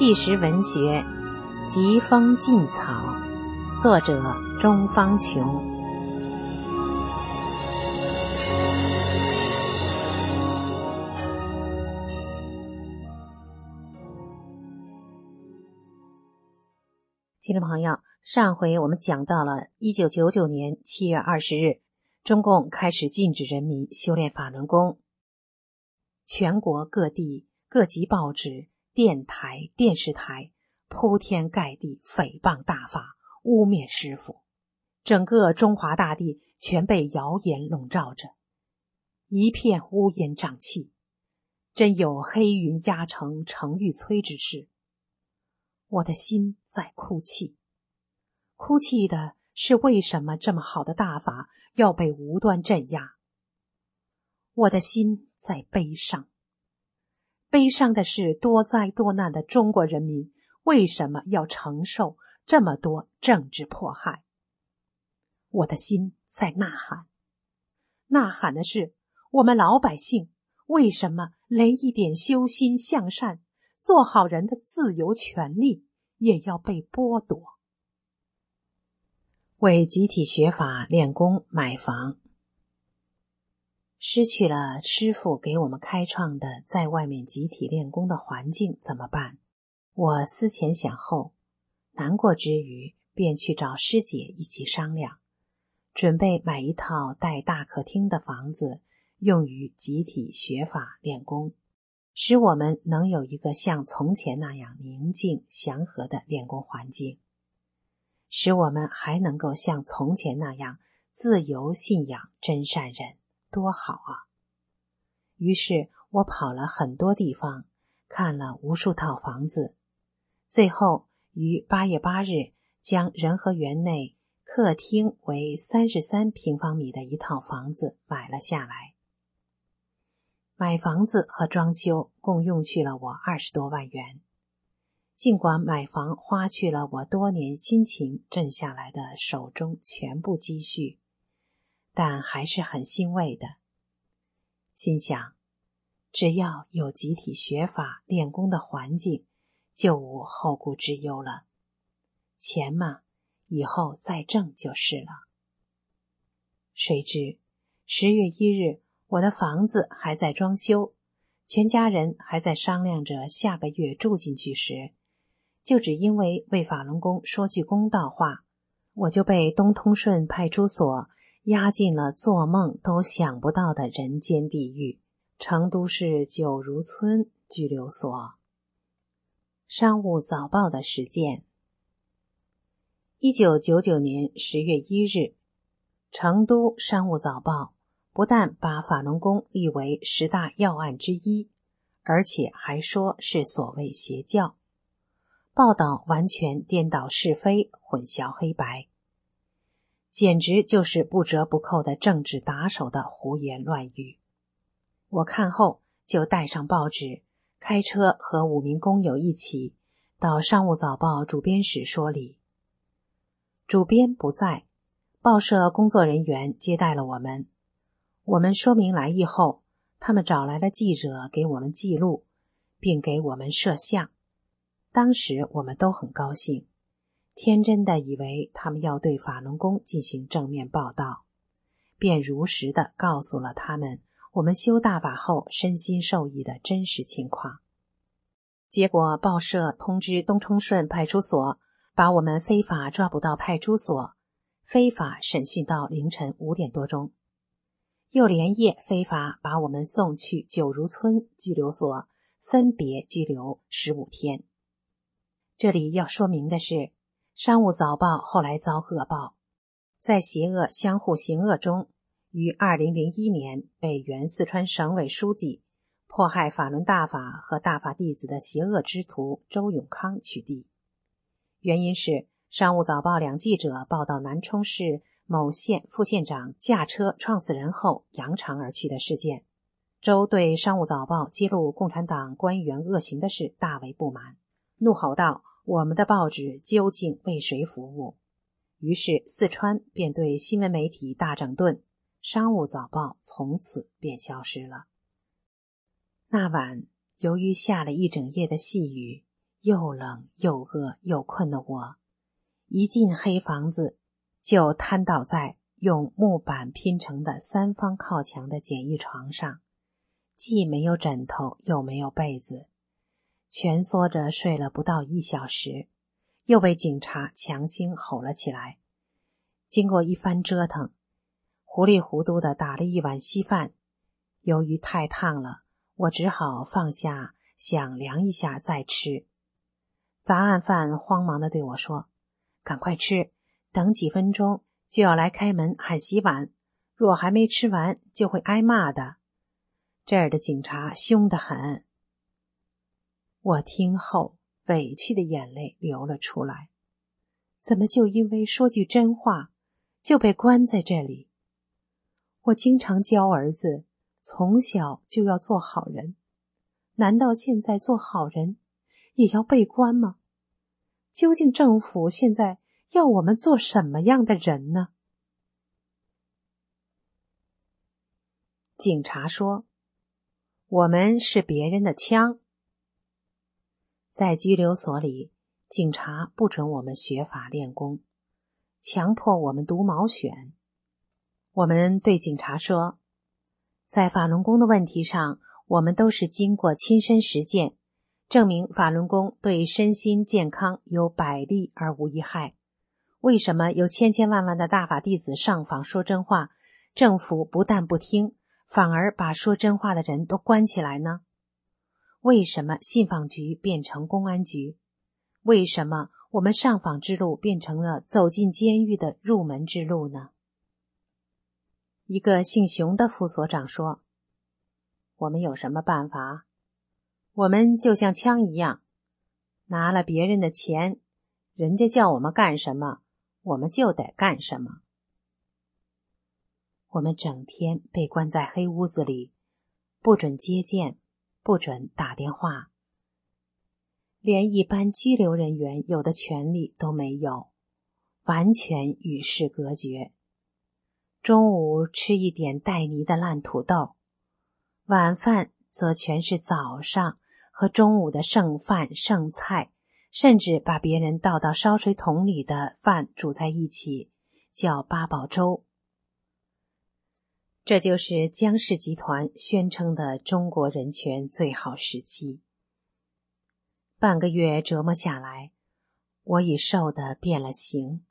纪实文学《疾风劲草》，作者钟方琼。听众朋友，上回我们讲到了一九九九年七月二十日，中共开始禁止人民修炼法轮功，全国各地各级报纸。电台、电视台铺天盖地诽谤大法，污蔑师傅，整个中华大地全被谣言笼罩着，一片乌烟瘴气，真有黑云压城城欲摧之势。我的心在哭泣，哭泣的是为什么这么好的大法要被无端镇压？我的心在悲伤。悲伤的是，多灾多难的中国人民为什么要承受这么多政治迫害？我的心在呐喊，呐喊的是我们老百姓为什么连一点修心向善、做好人的自由权利也要被剥夺？为集体学法练功买房。失去了师傅给我们开创的在外面集体练功的环境怎么办？我思前想后，难过之余，便去找师姐一起商量，准备买一套带大客厅的房子，用于集体学法练功，使我们能有一个像从前那样宁静祥和的练功环境，使我们还能够像从前那样自由信仰真善人。多好啊！于是我跑了很多地方，看了无数套房子，最后于八月八日将仁和园内客厅为三十三平方米的一套房子买了下来。买房子和装修共用去了我二十多万元。尽管买房花去了我多年辛勤挣下来的手中全部积蓄。但还是很欣慰的，心想，只要有集体学法练功的环境，就无后顾之忧了。钱嘛，以后再挣就是了。谁知十月一日，我的房子还在装修，全家人还在商量着下个月住进去时，就只因为为法轮功说句公道话，我就被东通顺派出所。押进了做梦都想不到的人间地狱——成都市九如村拘留所。商务早报的实践。一九九九年十月一日，成都商务早报不但把法轮功立为十大要案之一，而且还说是所谓邪教，报道完全颠倒是非，混淆黑白。简直就是不折不扣的政治打手的胡言乱语。我看后就带上报纸，开车和五名工友一起到《商务早报》主编室说理。主编不在，报社工作人员接待了我们。我们说明来意后，他们找来了记者给我们记录，并给我们摄像。当时我们都很高兴。天真的以为他们要对法轮功进行正面报道，便如实的告诉了他们我们修大法后身心受益的真实情况。结果报社通知东冲顺派出所，把我们非法抓捕到派出所，非法审讯到凌晨五点多钟，又连夜非法把我们送去九如村拘留所，分别拘留十五天。这里要说明的是。商务早报后来遭恶报，在邪恶相互行恶中，于二零零一年被原四川省委书记、迫害法轮大法和大法弟子的邪恶之徒周永康取缔。原因是商务早报两记者报道南充市某县副县长驾车撞死人后扬长而去的事件。周对商务早报揭露共产党官员恶行的事大为不满，怒吼道。我们的报纸究竟为谁服务？于是四川便对新闻媒体大整顿，商务早报从此便消失了。那晚由于下了一整夜的细雨，又冷又饿又困的我，一进黑房子就瘫倒在用木板拼成的三方靠墙的简易床上，既没有枕头，又没有被子，蜷缩着睡了不到一小时，又被警察强行吼了起来。经过一番折腾，糊里糊涂的打了一碗稀饭。由于太烫了，我只好放下，想凉一下再吃。杂案犯慌忙的对我说：“赶快吃，等几分钟就要来开门喊洗碗，若还没吃完就会挨骂的。这儿的警察凶得很。”我听后委屈的眼泪流了出来。怎么就因为说句真话就被关在这里？我经常教儿子从小就要做好人，难道现在做好人？也要被关吗？究竟政府现在要我们做什么样的人呢？警察说：“我们是别人的枪。”在拘留所里，警察不准我们学法练功，强迫我们读毛选。我们对警察说：“在法轮功的问题上，我们都是经过亲身实践。”证明法轮功对身心健康有百利而无一害。为什么有千千万万的大法弟子上访说真话，政府不但不听，反而把说真话的人都关起来呢？为什么信访局变成公安局？为什么我们上访之路变成了走进监狱的入门之路呢？一个姓熊的副所长说：“我们有什么办法？”我们就像枪一样，拿了别人的钱，人家叫我们干什么，我们就得干什么。我们整天被关在黑屋子里，不准接见，不准打电话，连一般拘留人员有的权利都没有，完全与世隔绝。中午吃一点带泥的烂土豆，晚饭则全是早上。和中午的剩饭剩菜，甚至把别人倒到烧水桶里的饭煮在一起，叫八宝粥。这就是江氏集团宣称的中国人权最好时期。半个月折磨下来，我已瘦得变了形。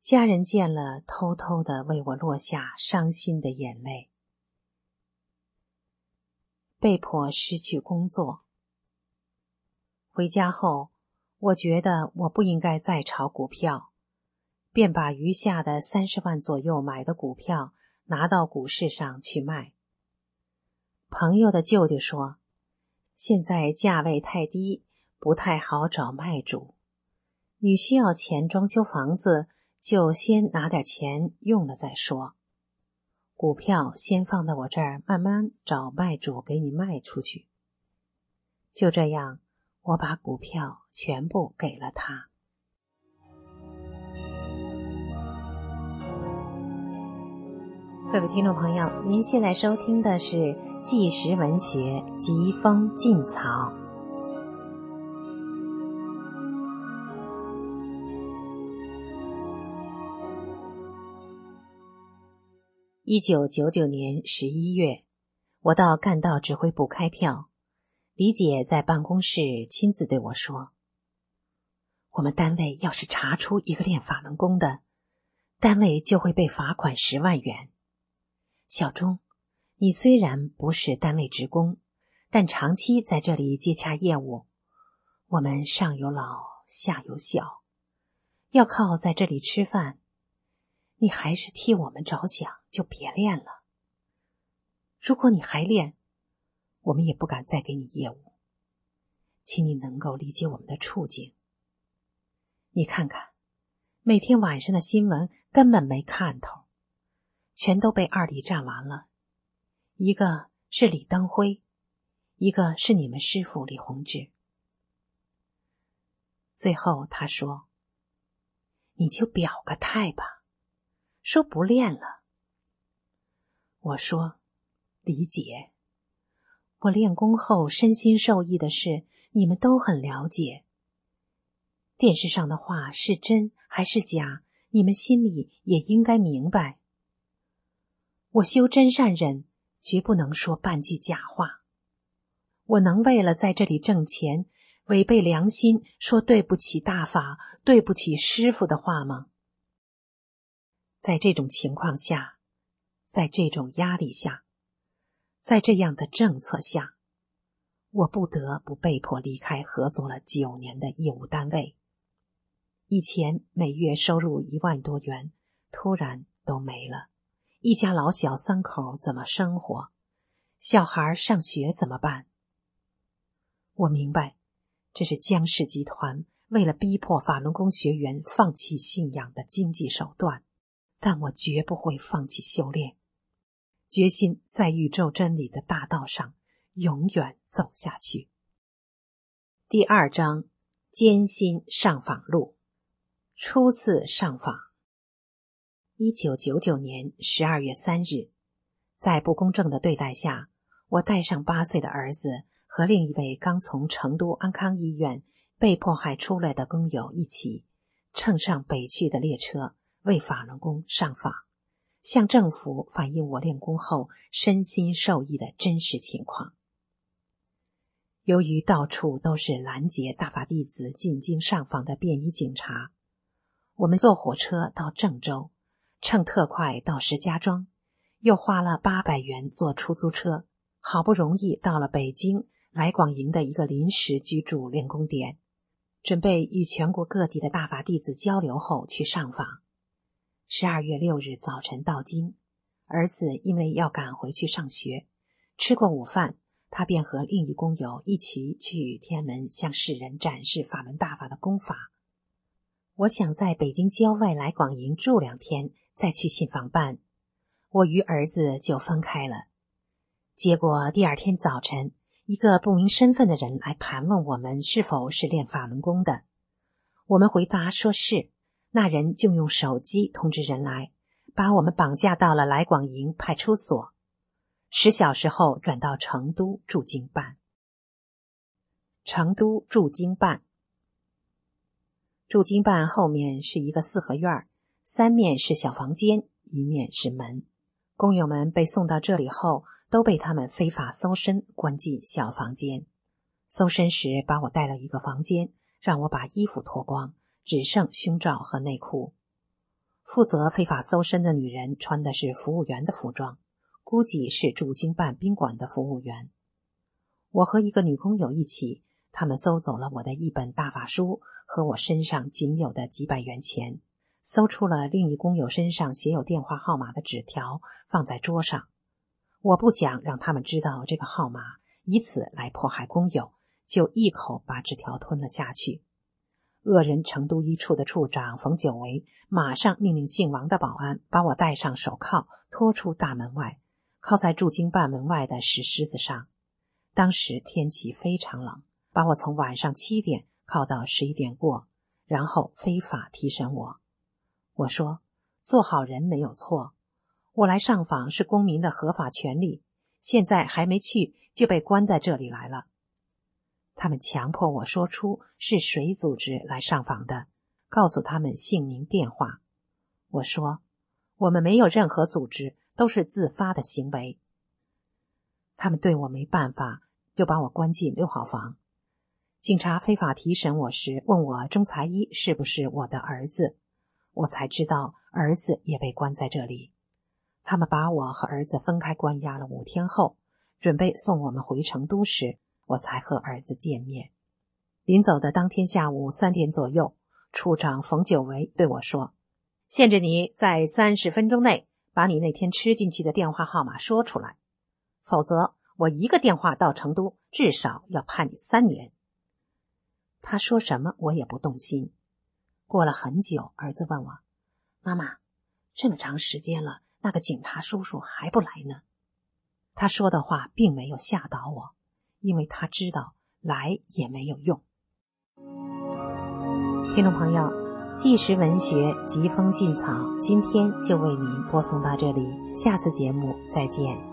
家人见了，偷偷的为我落下伤心的眼泪。被迫失去工作，回家后，我觉得我不应该再炒股票，便把余下的三十万左右买的股票拿到股市上去卖。朋友的舅舅说，现在价位太低，不太好找卖主。你需要钱装修房子，就先拿点钱用了再说。股票先放到我这儿，慢慢找卖主给你卖出去。就这样，我把股票全部给了他。各位听众朋友，您现在收听的是《纪实文学疾风劲草》。一九九九年十一月，我到干道指挥部开票，李姐在办公室亲自对我说：“我们单位要是查出一个练法轮功的，单位就会被罚款十万元。小钟，你虽然不是单位职工，但长期在这里接洽业务，我们上有老下有小，要靠在这里吃饭。”你还是替我们着想，就别练了。如果你还练，我们也不敢再给你业务。请你能够理解我们的处境。你看看，每天晚上的新闻根本没看头，全都被二李占完了。一个是李登辉，一个是你们师傅李洪志。最后他说：“你就表个态吧。”说不练了。我说：“李姐，我练功后身心受益的事，你们都很了解。电视上的话是真还是假，你们心里也应该明白。我修真善忍，绝不能说半句假话。我能为了在这里挣钱，违背良心说对不起大法、对不起师傅的话吗？在这种情况下，在这种压力下。在这样的政策下，我不得不被迫离开合作了九年的业务单位。以前每月收入一万多元，突然都没了。一家老小三口怎么生活？小孩上学怎么办？我明白，这是江氏集团为了逼迫法轮功学员放弃信仰的经济手段，但我绝不会放弃修炼。决心在宇宙真理的大道上永远走下去。第二章：艰辛上访路。初次上访。一九九九年十二月三日，在不公正的对待下，我带上八岁的儿子和另一位刚从成都安康医院被迫害出来的工友一起，乘上北去的列车，为法轮功上访。向政府反映我练功后身心受益的真实情况。由于到处都是拦截大法弟子进京上访的便衣警察，我们坐火车到郑州，乘特快到石家庄，又花了八百元坐出租车，好不容易到了北京来广营的一个临时居住练功点，准备与全国各地的大法弟子交流后去上访。十二月六日早晨到京，儿子因为要赶回去上学，吃过午饭，他便和另一工友一起去天安门向世人展示法门大法的功法。我想在北京郊外来广营住两天，再去信访办。我与儿子就分开了。结果第二天早晨，一个不明身份的人来盘问我们是否是练法轮功的，我们回答说是。那人就用手机通知人来，把我们绑架到了来广营派出所。十小时后转到成都驻京办。成都驻京办，驻京办后面是一个四合院儿三面是小房间，一面是门。工友们被送到这里后，都被他们非法搜身，关进小房间。搜身时，把我带到一个房间，让我把衣服脱光。只剩胸罩和内裤。负责非法搜身的女人穿的是服务员的服装，估计是驻京办宾馆的服务员。我和一个女工友一起，他们搜走了我的一本大法书和我身上仅有的几百元钱，搜出了另一工友身上写有电话号码的纸条，放在桌上。我不想让他们知道这个号码，以此来迫害工友，就一口把纸条吞了下去。恶人成都一处的处长冯久维马上命令姓王的保安把我戴上手铐，拖出大门外，靠在驻京办门外的石狮子上。当时天气非常冷，把我从晚上七点铐到十一点过，然后非法提审我。我说：“做好人没有错，我来上访是公民的合法权利，现在还没去就被关在这里来了。”他们强迫我说出是谁组织来上访的，告诉他们姓名、电话。我说：“我们没有任何组织，都是自发的行为。”他们对我没办法，就把我关进六号房。警察非法提审我时，问我钟才一是不是我的儿子，我才知道儿子也被关在这里。他们把我和儿子分开关押了五天后，准备送我们回成都时。我才和儿子见面。临走的当天下午三点左右，处长冯久维对我说：“限制你在三十分钟内把你那天吃进去的电话号码说出来，否则我一个电话到成都至少要判你三年。”他说什么我也不动心。过了很久，儿子问我：“妈妈，这么长时间了，那个警察叔叔还不来呢？”他说的话并没有吓倒我。因为他知道来也没有用。听众朋友，纪实文学疾风劲草，今天就为您播送到这里，下次节目再见。